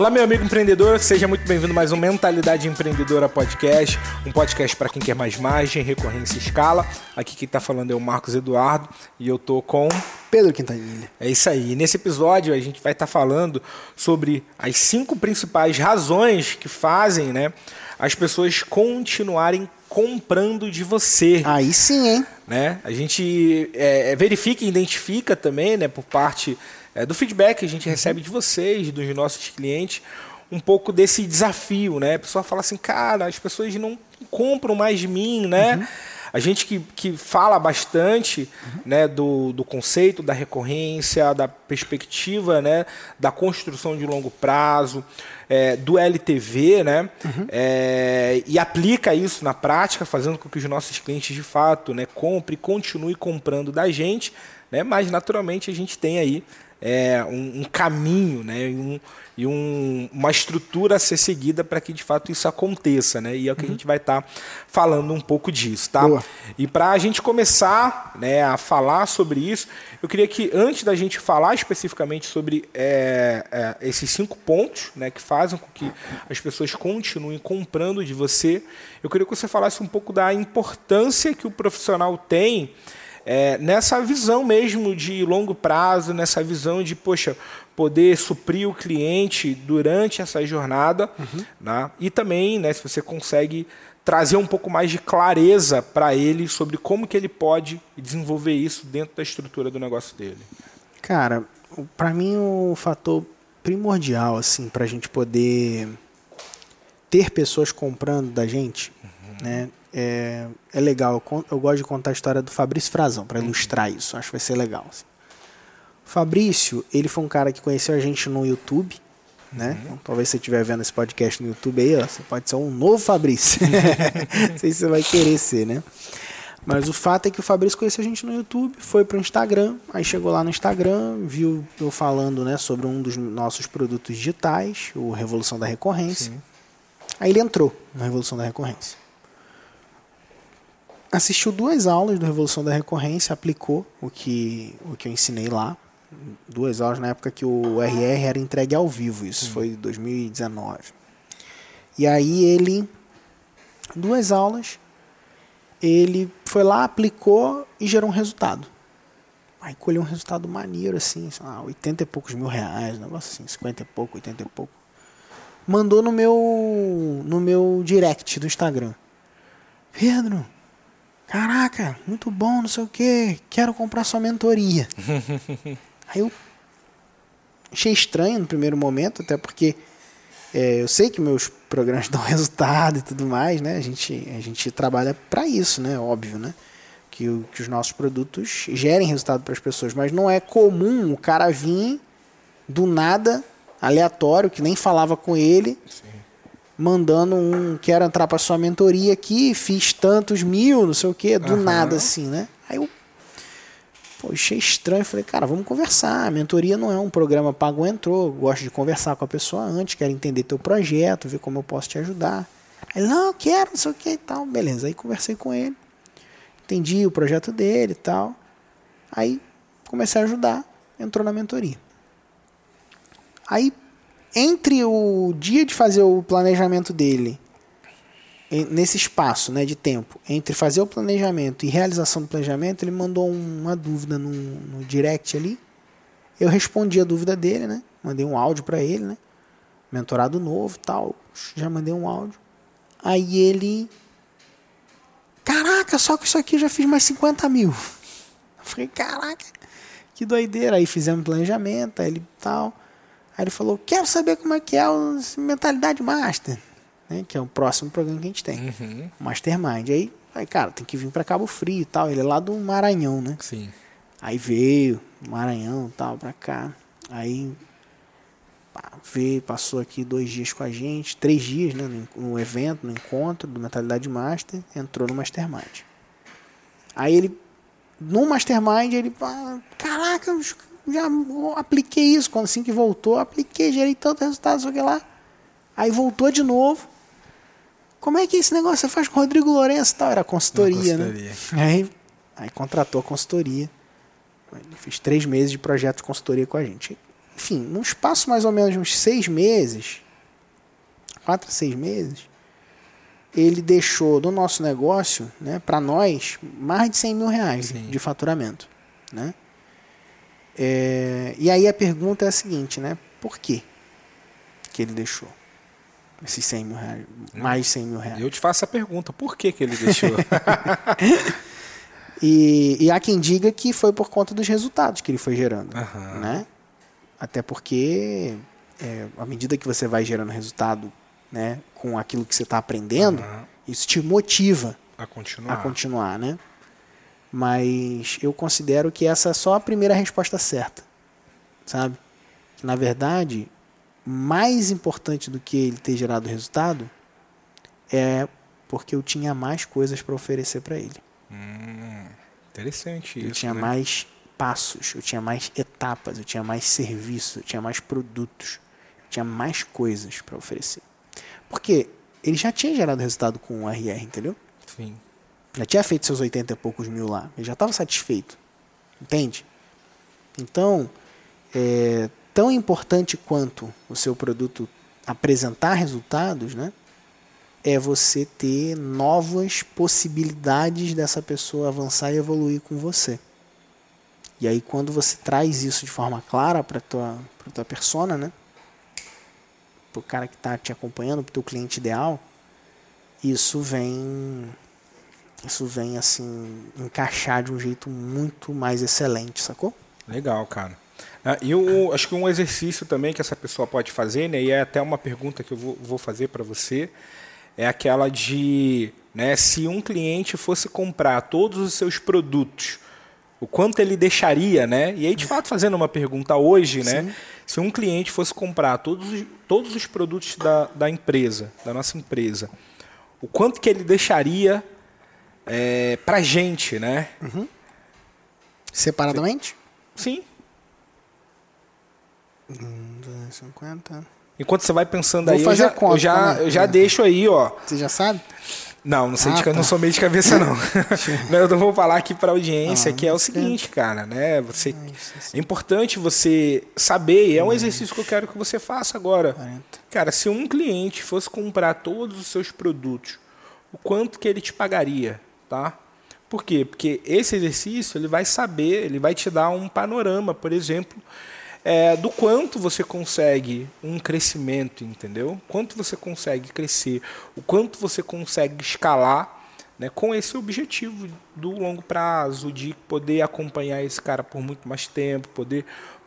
Olá, meu amigo empreendedor, seja muito bem-vindo a mais um Mentalidade Empreendedora Podcast, um podcast para quem quer mais margem, recorrência e escala. Aqui quem está falando é o Marcos Eduardo e eu tô com Pedro Quintanilha. É isso aí. Nesse episódio a gente vai estar tá falando sobre as cinco principais razões que fazem, né, as pessoas continuarem comprando de você. Aí sim, hein? Né? A gente é, verifica e identifica também, né, por parte é, do feedback que a gente recebe de vocês, dos nossos clientes, um pouco desse desafio, né? A pessoa fala assim, cara, as pessoas não compram mais de mim, né? Uhum. A gente que, que fala bastante uhum. né, do, do conceito da recorrência, da perspectiva né, da construção de longo prazo, é, do LTV, né, uhum. é, e aplica isso na prática, fazendo com que os nossos clientes de fato né, comprem e continuem comprando da gente, né, mas naturalmente a gente tem aí é, um, um, caminho né, e, um, e um, uma estrutura a ser seguida para que de fato isso aconteça. Né? E é o que uhum. a gente vai estar tá falando um pouco disso. Tá? Boa. E para a gente começar né, a falar sobre isso, eu queria que antes da gente falar especificamente sobre é, é, esses cinco pontos né, que fazem com que as pessoas continuem comprando de você, eu queria que você falasse um pouco da importância que o profissional tem é, nessa visão mesmo de longo prazo, nessa visão de, poxa, poder suprir o cliente durante essa jornada, uhum. né? e também, né, se você consegue trazer um pouco mais de clareza para ele sobre como que ele pode desenvolver isso dentro da estrutura do negócio dele. Cara, para mim o fator primordial assim para a gente poder ter pessoas comprando da gente, uhum. né, é, é legal. Eu, gosto de contar a história do Fabrício Frazão, para ilustrar isso. Acho que vai ser legal. Assim. O Fabrício, ele foi um cara que conheceu a gente no YouTube. Né? Uhum. Então, talvez você estiver vendo esse podcast no YouTube aí, ó, você pode ser um novo Fabrício. Não sei se você vai querer ser, né? Mas o fato é que o Fabrício conheceu a gente no YouTube, foi pro Instagram, aí chegou lá no Instagram, viu eu falando né, sobre um dos nossos produtos digitais, o Revolução da Recorrência. Sim. Aí ele entrou na Revolução da Recorrência assistiu duas aulas do Revolução da Recorrência, aplicou o que, o que eu ensinei lá. Duas aulas na época que o RR era entregue ao vivo, isso uhum. foi em 2019. E aí ele, duas aulas, ele foi lá, aplicou e gerou um resultado. Aí colheu um resultado maneiro, assim, lá, 80 e poucos mil reais, um negócio assim, 50 e pouco, 80 e pouco. Mandou no meu, no meu direct do Instagram. Pedro, Caraca, muito bom, não sei o que, quero comprar sua mentoria. Aí eu achei estranho no primeiro momento, até porque é, eu sei que meus programas dão resultado e tudo mais, né? A gente, a gente trabalha para isso, né? Óbvio, né? Que, o, que os nossos produtos gerem resultado para as pessoas, mas não é comum o cara vir do nada, aleatório, que nem falava com ele. Sim mandando um quero entrar para sua mentoria aqui, fiz tantos mil, não sei o que, do uhum. nada assim, né? Aí eu pô, achei estranho, falei, cara, vamos conversar. A mentoria não é um programa pago entrou, gosto de conversar com a pessoa antes, quero entender teu projeto, ver como eu posso te ajudar. Aí, não, quero, não sei o que e tal. Beleza, aí conversei com ele, entendi o projeto dele e tal. Aí comecei a ajudar, entrou na mentoria. Aí entre o dia de fazer o planejamento dele, nesse espaço né, de tempo, entre fazer o planejamento e realização do planejamento, ele mandou uma dúvida no, no direct ali. Eu respondi a dúvida dele, né? Mandei um áudio para ele, né? Mentorado novo tal. Já mandei um áudio. Aí ele. Caraca, só que isso aqui eu já fiz mais 50 mil. Eu falei, caraca, que doideira. Aí fizemos planejamento, aí ele tal. Aí ele falou: Quero saber como é que é o Mentalidade Master, né? que é o próximo programa que a gente tem. Uhum. Mastermind. Aí, aí, cara, tem que vir para Cabo Frio e tal. Ele é lá do Maranhão, né? Sim. Aí veio, Maranhão e tal, pra cá. Aí pá, veio, passou aqui dois dias com a gente, três dias, né? No, no evento, no encontro do Mentalidade Master, entrou no Mastermind. Aí ele, no Mastermind, ele, caraca, os já apliquei isso. Quando assim que voltou, apliquei, gerei tanto resultado, sei que lá. Aí voltou de novo. Como é que é esse negócio você faz com o Rodrigo Lourenço tal? Era consultoria, consultoria. né? Aí, aí contratou a consultoria. Ele fez três meses de projeto de consultoria com a gente. enfim, num espaço mais ou menos de uns seis meses, quatro seis meses, ele deixou do nosso negócio, né, para nós, mais de 100 mil reais Sim. de faturamento. Né? É, e aí a pergunta é a seguinte, né? Por quê que ele deixou esses 100 mil reais, mais de 100 mil reais? Eu te faço a pergunta, por que, que ele deixou? E, e há quem diga que foi por conta dos resultados que ele foi gerando. Aham. Né? Até porque, é, à medida que você vai gerando resultado né, com aquilo que você está aprendendo, Aham. isso te motiva a continuar. a continuar. Né? Mas eu considero que essa é só a primeira resposta certa. Sabe? Na verdade, mais importante do que ele ter gerado resultado é porque eu tinha mais coisas para oferecer para ele. Hum, interessante Eu isso. tinha né? mais passos, eu tinha mais etapas, eu tinha mais serviços, eu tinha mais produtos, eu tinha mais coisas para oferecer. Porque ele já tinha gerado resultado com o RR, entendeu? Sim. Já tinha feito seus 80 e poucos mil lá, ele já estava satisfeito, entende? Então, é tão importante quanto o seu produto apresentar resultados, né? É você ter novas possibilidades dessa pessoa avançar e evoluir com você. E aí quando você traz isso de forma clara para tua para tua persona, né? Pro cara que está te acompanhando, pro teu cliente ideal, isso vem isso vem assim encaixar de um jeito muito mais excelente, sacou? Legal, cara. Ah, E eu acho que um exercício também que essa pessoa pode fazer, né, e é até uma pergunta que eu vou, vou fazer para você, é aquela de, né, se um cliente fosse comprar todos os seus produtos, o quanto ele deixaria, né? E aí, de fato, fazendo uma pergunta hoje, né? Se um cliente fosse comprar todos, os- todos os produtos da, da empresa, da nossa empresa, o quanto que ele deixaria é, pra gente, né? Separadamente? Sim. 250. Enquanto você vai pensando Vou aí, eu já, conta, eu já, né? eu já deixo aí, ó. Você já sabe? Não, não sei de Ah, não tá. sou meio de cabeça, não. não. Eu vou falar aqui para a audiência Ah, que é o seguinte, cara, né? Você, isso, é importante você saber, e é um exercício que eu quero que você faça agora. 40. Cara, se um cliente fosse comprar todos os seus produtos, o quanto que ele te pagaria, tá? Por quê? Porque esse exercício ele vai saber, ele vai te dar um panorama, por exemplo, é, do quanto você consegue um crescimento, entendeu? Quanto você consegue crescer, o quanto você consegue escalar, né, com esse objetivo do longo prazo, de poder acompanhar esse cara por muito mais tempo, poder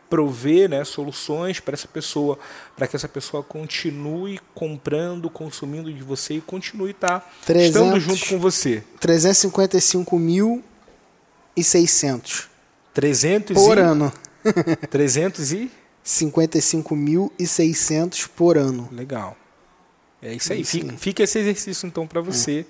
prover né, soluções para essa pessoa, para que essa pessoa continue comprando, consumindo de você e continue tá, estando 300. junto com você. 355.600 300 por e, ano. 300 e 55.600 por ano. legal. É isso aí. Fica, fica esse exercício então para você,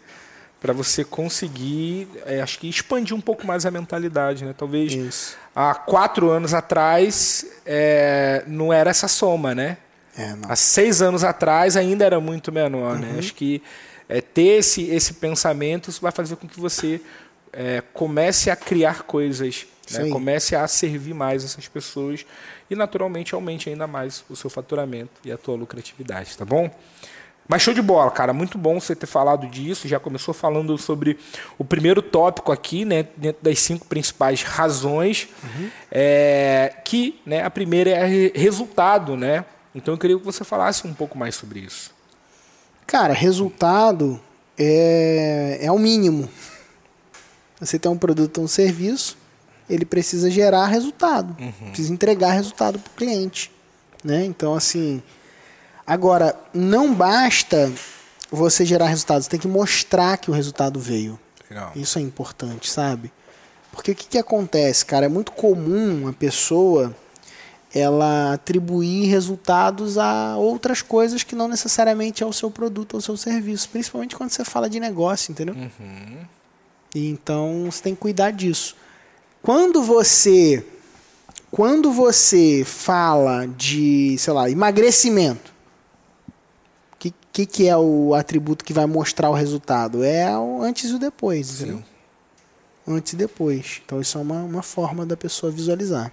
para você conseguir, é, acho que expandir um pouco mais a mentalidade, né? Talvez Isso. há quatro anos atrás é, não era essa soma, né? É. Há seis anos atrás ainda era muito menor, Uhum. né? Acho que é, ter esse, esse pensamento vai fazer com que você é, comece a criar coisas, né? comece a servir mais essas pessoas e naturalmente aumente ainda mais o seu faturamento e a tua lucratividade, tá bom? Mas show de bola, cara. Muito bom você ter falado disso. Já começou falando sobre o primeiro tópico aqui, né? Dentro das cinco principais razões. É, que né, a primeira é re- resultado, né? Então eu queria que você falasse um pouco mais sobre isso. Cara, resultado é, é o mínimo. Você tem um produto ou um serviço, ele precisa gerar resultado. Precisa entregar resultado para o cliente. Né? Então, assim. Agora, não basta você gerar resultado, você tem que mostrar que o resultado veio. Legal. Isso é importante, sabe? Porque o que, que acontece, cara? É muito comum a pessoa ela atribuir resultados a outras coisas que não necessariamente é o seu produto ou o seu serviço, principalmente quando você fala de negócio, entendeu? E então você tem que cuidar disso. Quando você quando você fala de, sei lá, emagrecimento, que, que, que é o atributo que vai mostrar o resultado? É o antes e o depois, entendeu? Sim. antes e depois. Então isso é uma, uma forma da pessoa visualizar.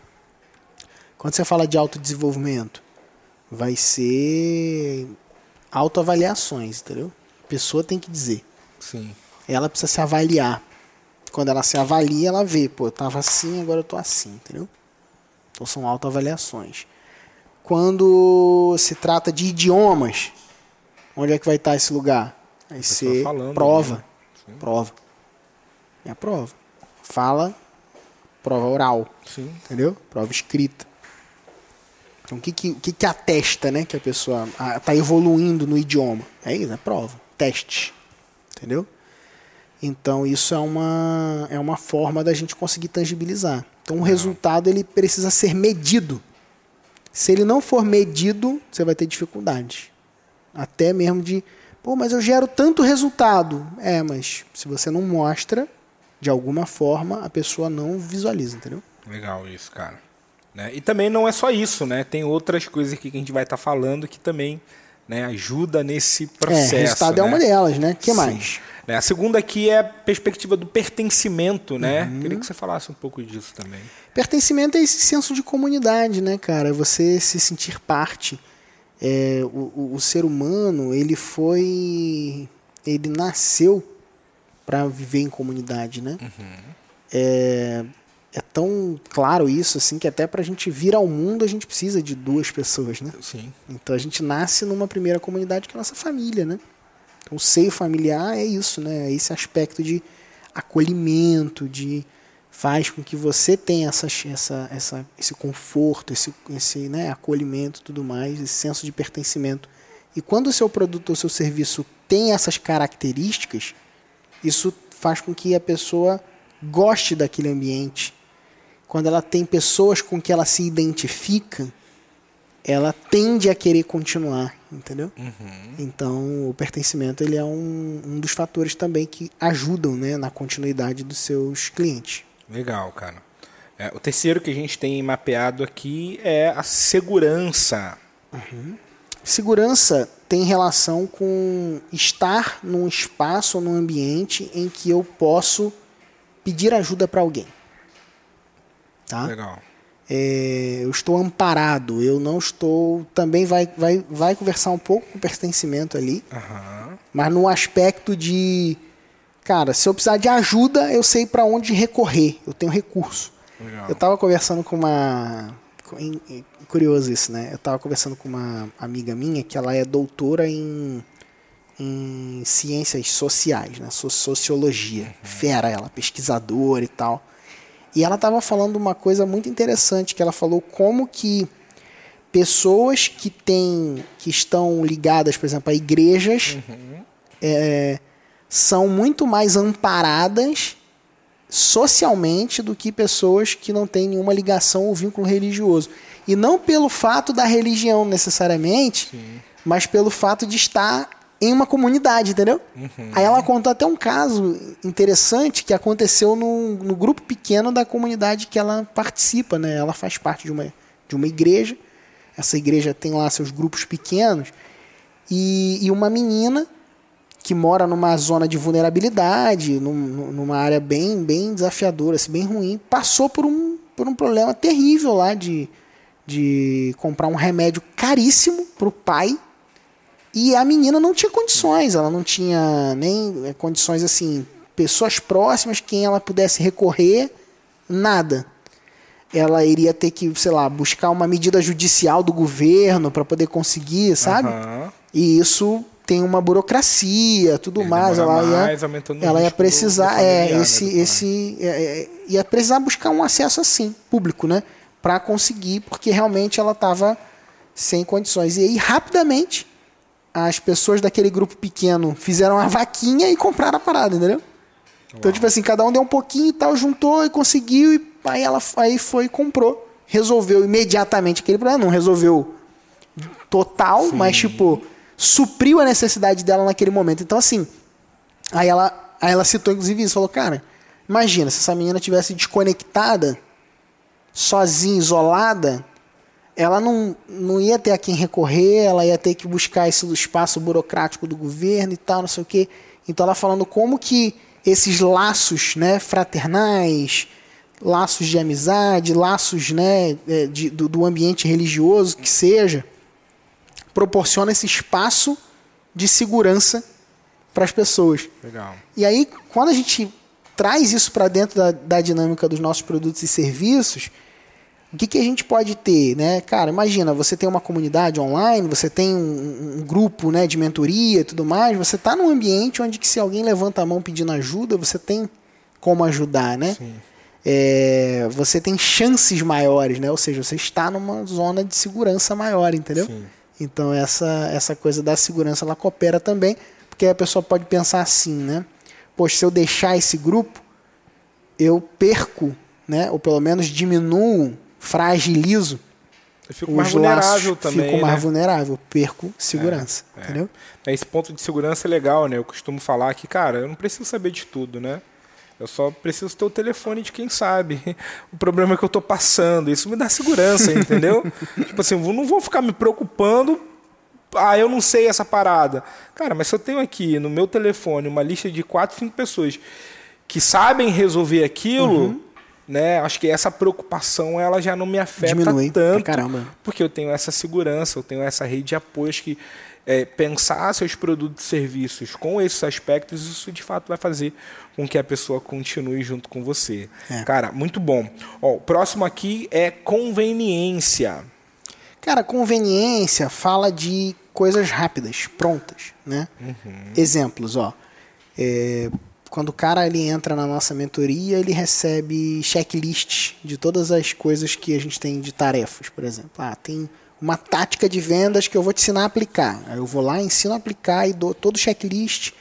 Quando você fala de autodesenvolvimento, vai ser autoavaliações, entendeu? A pessoa tem que dizer. Sim. Ela precisa se avaliar. Quando ela se avalia, ela vê, pô, eu tava assim, agora eu tô assim, entendeu? Então são autoavaliações. Quando se trata de idiomas, onde é que vai estar esse lugar? Vai ser falando, prova. né? Prova. É a prova. Fala, prova oral, Sim. entendeu? Prova escrita. Então o que que, que, que atesta, né, que a pessoa está evoluindo no idioma? É isso, é prova, teste, entendeu? Então isso é uma é uma forma da gente conseguir tangibilizar. Então o resultado ele precisa ser medido. Se ele não for medido, você vai ter dificuldade. Até mesmo de, pô, mas eu gero tanto resultado. É, mas se você não mostra, de alguma forma, a pessoa não visualiza, entendeu? Legal isso, cara. Né? E também não é só isso, né? Tem outras coisas aqui que a gente vai estar falando que também né, ajuda nesse processo. é, resultado né? é uma delas, né? O que Sim. mais? Né, A segunda aqui é a perspectiva do pertencimento, né? Uhum. Queria que você falasse um pouco disso também. Pertencimento é esse senso de comunidade, né, cara? Você se sentir parte. É, o, o- ser humano, ele foi. Ele nasceu para viver em comunidade, né? É, é tão claro isso, assim, que até pra gente vir ao mundo a gente precisa de duas pessoas, né? Sim. Então a gente nasce numa primeira comunidade que é a nossa família, né? Então o seio familiar é isso, né? É esse aspecto de acolhimento, de faz com que você tenha essa, essa, essa, esse conforto, esse, esse né, acolhimento e tudo mais, esse senso de pertencimento. E quando o seu produto ou seu serviço tem essas características, isso faz com que a pessoa goste daquele ambiente. Quando ela tem pessoas com que ela se identifica, ela tende a querer continuar, entendeu? Então, o pertencimento ele é um, um dos fatores também que ajudam né, na continuidade dos seus clientes. Legal, cara. É, o terceiro que a gente tem mapeado aqui é a segurança. Segurança tem relação com estar num espaço ou num ambiente em que eu posso pedir ajuda para alguém. Tá? Legal. É, eu estou amparado, eu não estou. Também vai, vai, vai conversar um pouco com o pertencimento ali, Aham. mas no aspecto de. Cara, se eu precisar de ajuda, eu sei para onde recorrer, eu tenho recurso. Legal. Eu tava conversando com uma. Curioso isso, né? Eu tava conversando com uma amiga minha que ela é doutora em, em ciências sociais, né? So- Sociologia. Fera ela, pesquisadora e tal. E ela tava falando uma coisa muito interessante, que ela falou como que pessoas que têm. que estão ligadas, por exemplo, a igrejas é, são muito mais amparadas socialmente do que pessoas que não têm nenhuma ligação ou vínculo religioso. E não pelo fato da religião necessariamente, mas pelo fato de estar em uma comunidade, entendeu? Aí ela contou até um caso interessante que aconteceu no, no grupo pequeno da comunidade que ela participa, né? Ela faz parte de uma, de uma igreja. Essa igreja tem lá seus grupos pequenos. E, e uma menina que mora numa zona de vulnerabilidade, num- num- numa área bem, bem desafiadora, assim, bem ruim, passou por um, por um problema terrível lá de, de comprar um remédio caríssimo para o pai. E a menina não tinha condições, ela não tinha nem eh, condições assim, pessoas próximas, quem ela pudesse recorrer, nada. Ela iria ter que, sei lá, buscar uma medida judicial do governo para poder conseguir, sabe? Aham. E isso tem uma burocracia, tudo Ele mais. Ela ia, mais, o ela ia precisar, é, familiar, né, esse, esse, é, é, ia precisar buscar um acesso assim, público, né, para conseguir, porque realmente ela estava sem condições. E aí rapidamente as pessoas daquele grupo pequeno fizeram a vaquinha e compraram a parada, entendeu? Então, tipo assim, cada um deu um pouquinho e tal, juntou e conseguiu, e aí ela aí foi e comprou. Resolveu imediatamente aquele problema. Não resolveu total, mas, tipo, supriu a necessidade dela naquele momento. Então, assim, aí ela, aí ela citou, inclusive, isso. Falou, cara, imagina se essa menina tivesse desconectada, sozinha, isolada, ela não, não ia ter a quem recorrer, ela ia ter que buscar esse espaço burocrático do governo e tal, não sei o quê. Então ela falando como que esses laços né, fraternais, laços de amizade, laços né, é, de, do, do ambiente religioso, que seja, proporciona esse espaço de segurança para as pessoas. Legal. E aí, quando a gente traz isso para dentro da, da, dinâmica dos nossos produtos e serviços, o que, que a gente pode ter, né? Cara, imagina, você tem uma comunidade online, você tem um, um grupo né, de mentoria e tudo mais, você está num ambiente onde que se alguém levanta a mão pedindo ajuda, você tem como ajudar, né? É, você tem chances maiores, né? Ou seja, você está numa zona de segurança maior, entendeu? Sim. Então essa, essa coisa da segurança ela coopera também, porque a pessoa pode pensar assim, né? Poxa, se eu deixar esse grupo, eu perco, né? Ou pelo menos diminuo, fragilizo. Eu fico mais vulnerável também. Fico mais né? vulnerável, perco segurança, É, é. entendeu? Esse ponto de segurança é legal, né? Eu costumo falar que, cara, eu não preciso saber de tudo, né? Eu só preciso ter o telefone de quem sabe o problema que eu tô passando. Isso me dá segurança, entendeu? tipo assim, eu não vou ficar me preocupando. Ah, eu não sei essa parada. Cara, mas se eu tenho aqui no meu telefone uma lista de quatro, cinco pessoas que sabem resolver aquilo, Uhum. né? Acho que essa preocupação ela já não me afeta Diminui pra tanto. caramba. Porque eu tenho essa segurança, eu tenho essa rede de apoios que é, pensar seus produtos e serviços com esses aspectos, isso de fato vai fazer com que a pessoa continue junto com você. É. Cara, muito bom. Ó, o próximo aqui é conveniência. Cara, conveniência fala de coisas rápidas, prontas, né? Exemplos, ó. É, quando o cara ele entra na nossa mentoria, ele recebe checklists de todas as coisas que a gente tem de tarefas, por exemplo. Ah, tem uma tática de vendas que eu vou te ensinar a aplicar. Aí eu vou lá, ensino a aplicar e dou todo o checklist,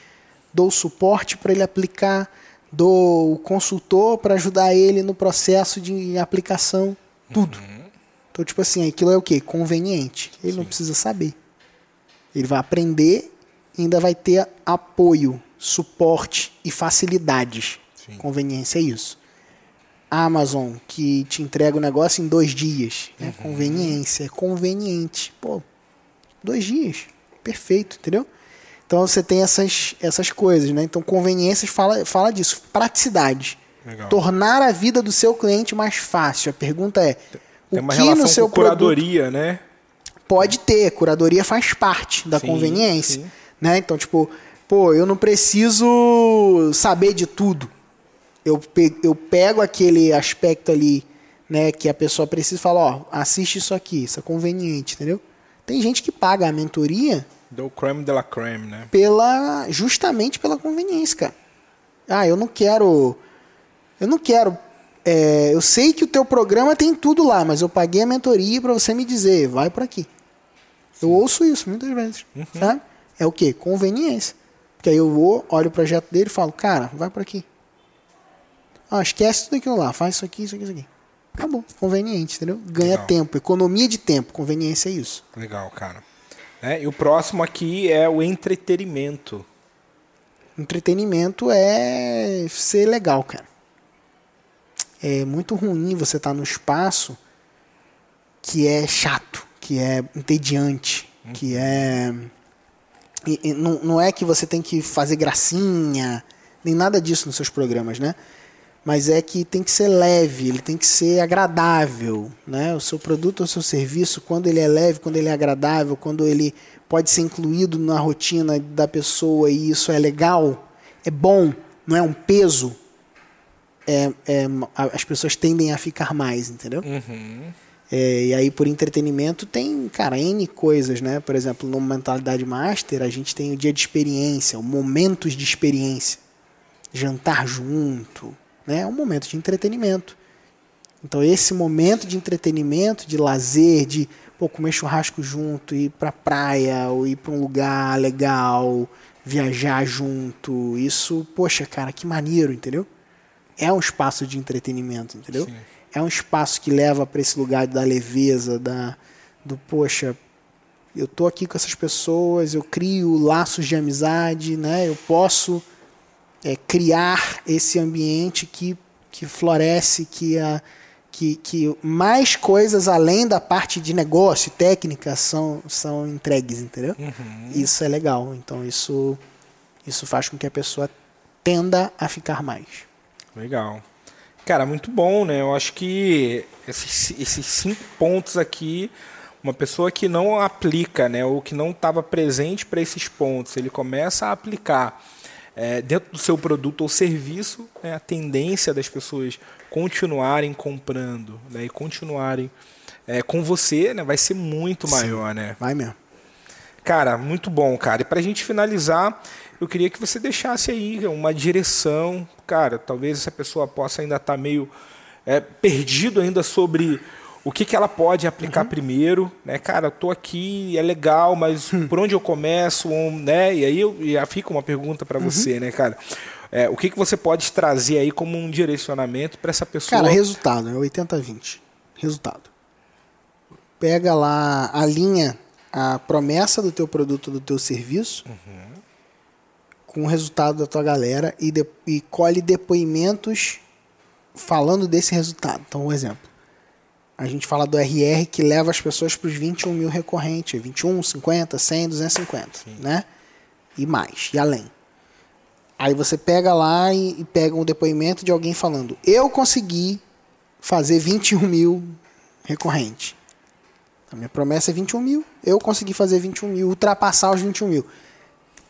dou o suporte para ele aplicar, dou o consultor para ajudar ele no processo de aplicação, tudo. Então, tipo assim, aquilo é o quê? Conveniente. Ele não precisa saber. Ele vai aprender e ainda vai ter apoio, suporte e facilidades. Sim. Conveniência é isso. Amazon, que te entrega o negócio em dois dias. É conveniência, é conveniente. Pô, dois dias. Perfeito, entendeu? Então você tem essas, essas coisas, né? Então conveniências fala, fala disso. Praticidade. Legal. Tornar a vida do seu cliente mais fácil. A pergunta é, Tem o que no seu curadoria, né? Pode ter, curadoria faz parte da Sim, conveniência. sim. Né? Então, tipo, pô, eu não preciso saber de tudo. Eu, pe- eu pego aquele aspecto ali, né, que a pessoa precisa e falo, ó, assiste isso aqui, isso é conveniente, entendeu? Tem gente que paga a mentoria Do creme de la creme, né? pela justamente pela conveniência, cara. Ah, eu não quero eu não quero é, eu sei que o teu programa tem tudo lá, mas eu paguei a mentoria para você me dizer, vai por aqui. Eu ouço isso muitas vezes, sabe? É o quê? Conveniência. Porque aí eu vou, olho o projeto dele e falo, cara, vai por aqui. Ah, esquece tudo aquilo lá, faz isso aqui, isso aqui, isso aqui. Acabou. Conveniente, entendeu? Ganha Legal. tempo, economia de tempo. Conveniência é isso. Legal, cara. Né? E o próximo aqui é o entretenimento. Entretenimento é ser legal, cara. É muito ruim você estar no espaço que é chato, que é entediante, que é. e- e não, não é que você tem que fazer gracinha, nem nada disso nos seus programas, né? Mas é que tem que ser leve, ele tem que ser agradável, né? O seu produto ou o seu serviço, quando ele é leve, quando ele é agradável, quando ele pode ser incluído na rotina da pessoa e isso é legal, é bom, não é um peso, é, é, as pessoas tendem a ficar mais, entendeu? Uhum. É, e aí, por entretenimento, tem, cara, N coisas, né? Por exemplo, no Mentalidade Master, a gente tem o dia de experiência, momentos de experiência. Jantar junto, né? É um momento de entretenimento. Então, esse momento de entretenimento, de lazer, de pô, comer churrasco junto, ir pra praia, ou ir pra um lugar legal, viajar junto, isso, poxa, cara, que maneiro, entendeu? É um espaço de entretenimento, entendeu? Sim. É um espaço que leva para esse lugar da leveza, da do poxa, eu tô aqui com essas pessoas, eu crio laços de amizade, né? Eu posso é, criar esse ambiente que, que floresce, que, a, que, que mais coisas além da parte de negócio técnica são, são entregues, entendeu? Isso é legal. Então isso, isso faz com que a pessoa tenda a ficar mais. Legal. Cara, muito bom, né? Eu acho que esses, esses cinco pontos aqui, uma pessoa que não aplica, né, ou que não estava presente para esses pontos, ele começa a aplicar é, dentro do seu produto ou serviço, né, a tendência das pessoas continuarem comprando né, e continuarem é, com você né, vai ser muito maior, Sim, né? Vai mesmo. Cara, muito bom, cara. E para a gente finalizar, eu queria que você deixasse aí uma direção. Cara, talvez essa pessoa possa ainda estar tá meio é, perdido ainda sobre o que, que ela pode aplicar uhum. primeiro, né? Cara, eu tô aqui, é legal, mas hum. por onde eu começo, né? E aí eu, já fica uma pergunta para uhum. você, né, cara? É, o que, que você pode trazer aí como um direcionamento para essa pessoa? Cara, resultado, é 80-20. Resultado. Pega lá a linha a promessa do teu produto, do teu serviço, uhum. com o resultado da tua galera e, de, e colhe depoimentos falando desse resultado. Então, um exemplo. A gente fala do RR que leva as pessoas para os 21 mil recorrentes. 21, 50, 100, 250, Sim. né? E mais, e além. Aí você pega lá e, e pega um depoimento de alguém falando: Eu consegui fazer 21 mil recorrentes. A minha promessa é 21 mil. Eu consegui fazer 21 mil, ultrapassar os 21 mil.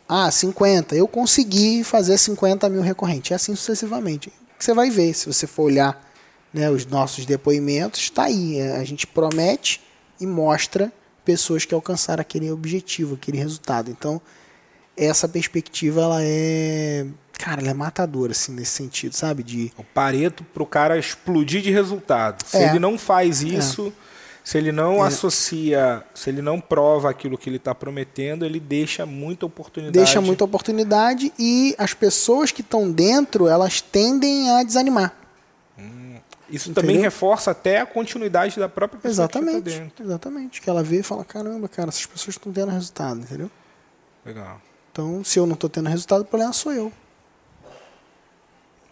Ah, 50. Eu consegui fazer 50 mil recorrentes. É assim sucessivamente. Você vai ver, se você for olhar né, os nossos depoimentos, está aí. É, a gente promete e mostra pessoas que alcançaram aquele objetivo, aquele resultado. Então, essa perspectiva, ela é. Cara, ela é matadora, assim, nesse sentido, sabe? De... O pareto para o cara explodir de resultado. Se é. ele não faz isso. É se ele não é. associa, se ele não prova aquilo que ele está prometendo, ele deixa muita oportunidade. Deixa muita oportunidade e as pessoas que estão dentro, elas tendem a desanimar. Hum, isso Entendeu? também reforça até a continuidade da própria pessoa exatamente, que está dentro. Exatamente. Que ela vê e fala, caramba, cara, essas pessoas estão tendo resultado, entendeu? Legal. Então, se eu não estou tendo resultado, o problema sou eu.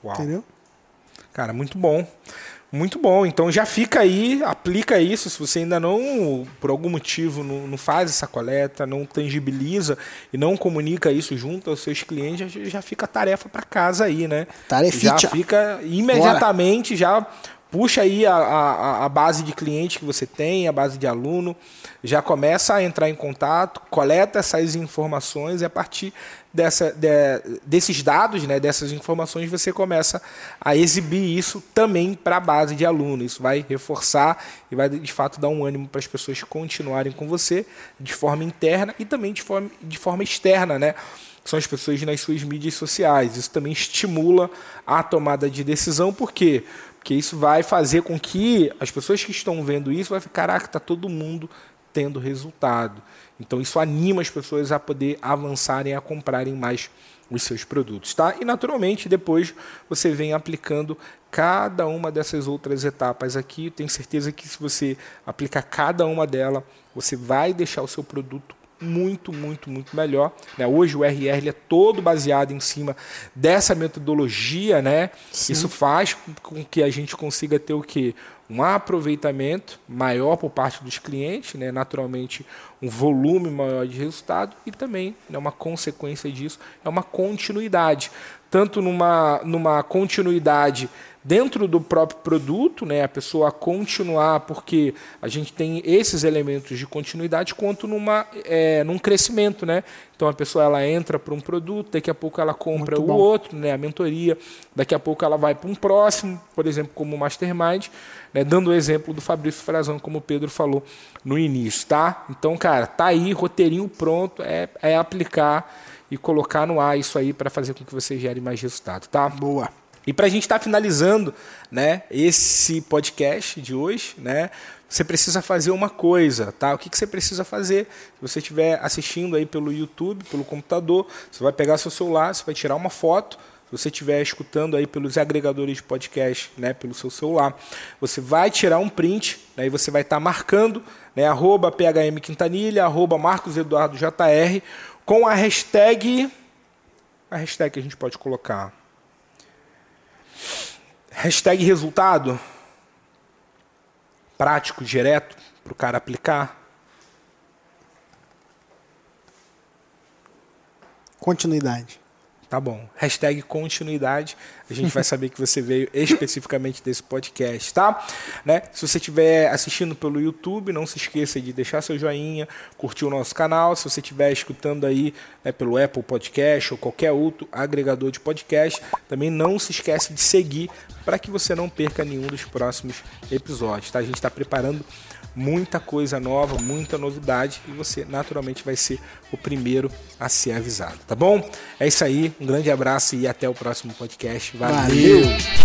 Uau. Entendeu? Cara, muito bom. Muito bom. Então já fica aí, aplica isso. Se você ainda não, por algum motivo, não, não faz essa coleta, não tangibiliza e não comunica isso junto aos seus clientes, já, já fica a tarefa para casa aí, né? Tarefa. Já fica imediatamente, Bora. já puxa aí a, a, a, base de cliente que você tem, a base de aluno, já começa a entrar em contato, coleta essas informações e a partir dessa, de, desses dados, né, dessas informações, você começa a exibir isso também para a base de aluno. Isso vai reforçar e vai de fato dar um ânimo para as pessoas continuarem com você de forma interna e também de forma, de forma externa, né? São as pessoas nas suas mídias sociais. Isso também estimula a tomada de decisão, por quê? Porque isso vai fazer com que as pessoas que estão vendo isso vai ficar, caraca, está todo mundo tendo resultado. Então isso anima as pessoas a poder avançarem, a comprarem mais os seus produtos, tá? E naturalmente depois você vem aplicando cada uma dessas outras etapas aqui. Tenho certeza que se você aplicar cada uma delas, você vai deixar o seu produto muito, muito, muito melhor. Né? Hoje o RR é todo baseado em cima dessa metodologia, né? Isso faz com que a gente consiga ter o que um aproveitamento maior por parte dos clientes, né? naturalmente um volume maior de resultado e também né, uma consequência disso é uma continuidade, tanto numa, numa continuidade dentro do próprio produto, né, a pessoa continuar, porque a gente tem esses elementos de continuidade, quanto numa, é, num crescimento. Né? Então a pessoa ela entra para um produto, daqui a pouco ela compra Muito o bom. outro, né, a mentoria, daqui a pouco ela vai para um próximo, por exemplo, como o Mastermind, né, dando o exemplo do Fabrício Frazão, como o Pedro falou no início. tá? Então, cara, tá aí, roteirinho pronto, é, é aplicar e colocar no ar isso aí para fazer com que você gere mais resultado. tá? Boa. E para a gente estar tá finalizando né, esse podcast de hoje, né, você precisa fazer uma coisa, tá? O que, que você precisa fazer? Se você estiver assistindo aí pelo YouTube, pelo computador, você vai pegar seu celular, você vai tirar uma foto. Se você estiver escutando aí pelos agregadores de podcast, né, pelo seu celular, você vai tirar um print, né, você vai estar tá marcando, né, arroba PHM Quintanilha, arroba Marcos Eduardo JR, com a hashtag, a hashtag que a gente pode colocar, Hashtag resultado. Prático, direto, para o cara aplicar. Continuidade. Tá bom. Hashtag continuidade. A gente vai saber que você veio especificamente desse podcast, tá? Né? Se você estiver assistindo pelo YouTube, não se esqueça de deixar seu joinha, curtir o nosso canal. Se você estiver escutando aí né, pelo Apple Podcast ou qualquer outro agregador de podcast, também não se esqueça de seguir para que você não perca nenhum dos próximos episódios, tá? A gente está preparando muita coisa nova, muita novidade e você naturalmente vai ser o primeiro a ser avisado, tá bom? É isso aí, um grande abraço e até o próximo podcast. Valeu. Valeu.